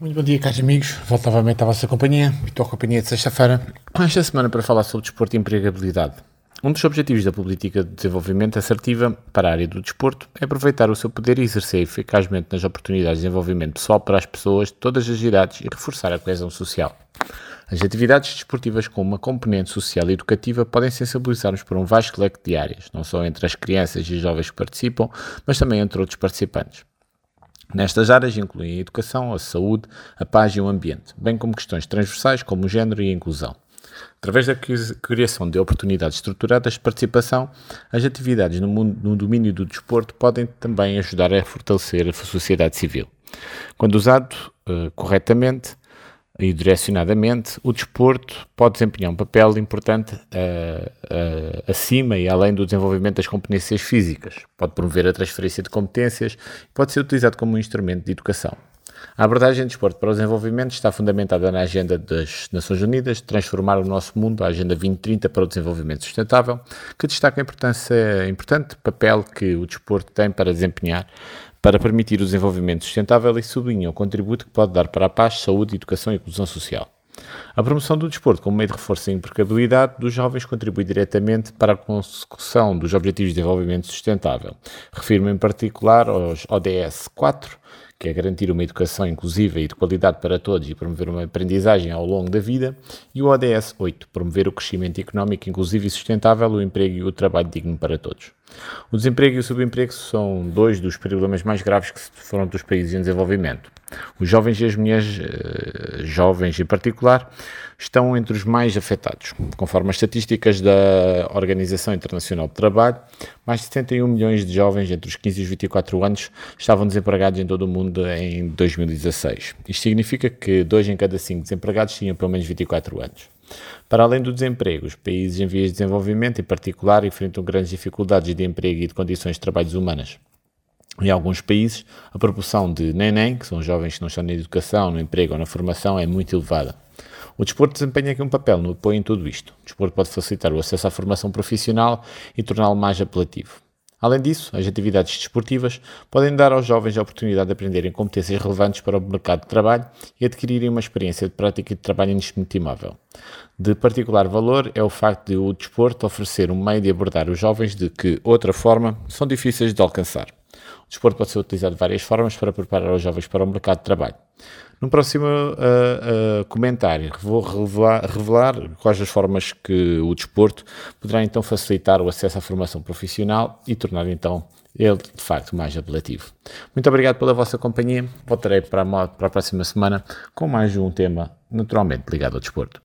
Muito bom dia, caros amigos. Volto novamente à vossa companhia. A companhia de sexta-feira. Esta semana para falar sobre desporto e empregabilidade. Um dos objetivos da política de desenvolvimento assertiva para a área do desporto é aproveitar o seu poder e exercer eficazmente nas oportunidades de desenvolvimento pessoal para as pessoas de todas as idades e reforçar a coesão social. As atividades desportivas com uma componente social e educativa podem sensibilizar-nos por um vasto leque de áreas, não só entre as crianças e jovens que participam, mas também entre outros participantes. Nestas áreas incluem a educação, a saúde, a paz e o ambiente, bem como questões transversais como o género e a inclusão. Através da criação de oportunidades estruturadas de participação, as atividades no, mundo, no domínio do desporto podem também ajudar a fortalecer a sociedade civil. Quando usado uh, corretamente, e direcionadamente, o desporto pode desempenhar um papel importante uh, acima e além do desenvolvimento das competências físicas. Pode promover a transferência de competências e pode ser utilizado como um instrumento de educação. A abordagem do desporto para o desenvolvimento está fundamentada na Agenda das Nações Unidas de transformar o nosso mundo, a Agenda 2030 para o Desenvolvimento Sustentável, que destaca a importância, importante papel que o desporto tem para desempenhar para permitir o desenvolvimento sustentável e sublinha o contributo que pode dar para a paz, saúde, educação e inclusão social. A promoção do desporto como meio de reforço da empregabilidade dos jovens contribui diretamente para a consecução dos Objetivos de Desenvolvimento Sustentável. Refiro-me em particular aos ODS 4, que é garantir uma educação inclusiva e de qualidade para todos e promover uma aprendizagem ao longo da vida, e o ODS 8, promover o crescimento económico inclusivo e sustentável, o emprego e o trabalho digno para todos. O desemprego e o subemprego são dois dos problemas mais graves que se defrontam dos países em desenvolvimento. Os jovens e as mulheres, uh, jovens em particular, estão entre os mais afetados. Conforme as estatísticas da Organização Internacional do Trabalho, mais de 71 milhões de jovens entre os 15 e os 24 anos estavam desempregados em todo o mundo em 2016. Isto significa que dois em cada cinco desempregados tinham pelo menos 24 anos. Para além do desemprego, os países em vias de desenvolvimento, em particular, enfrentam grandes dificuldades de emprego e de condições de trabalho humanas. Em alguns países, a proporção de neném, que são jovens que não estão na educação, no emprego ou na formação, é muito elevada. O desporto desempenha aqui um papel no apoio em tudo isto. O desporto pode facilitar o acesso à formação profissional e torná-lo mais apelativo. Além disso, as atividades desportivas podem dar aos jovens a oportunidade de aprenderem competências relevantes para o mercado de trabalho e adquirirem uma experiência de prática e de trabalho inestimável. De particular valor é o facto de o desporto oferecer um meio de abordar os jovens de que, outra forma, são difíceis de alcançar. O desporto pode ser utilizado de várias formas para preparar os jovens para o mercado de trabalho. No próximo uh, uh, comentário, vou revelar, revelar, quais as formas que o desporto poderá então facilitar o acesso à formação profissional e tornar então ele de facto mais apelativo. Muito obrigado pela vossa companhia. Voltarei para a, para a próxima semana com mais um tema naturalmente ligado ao desporto.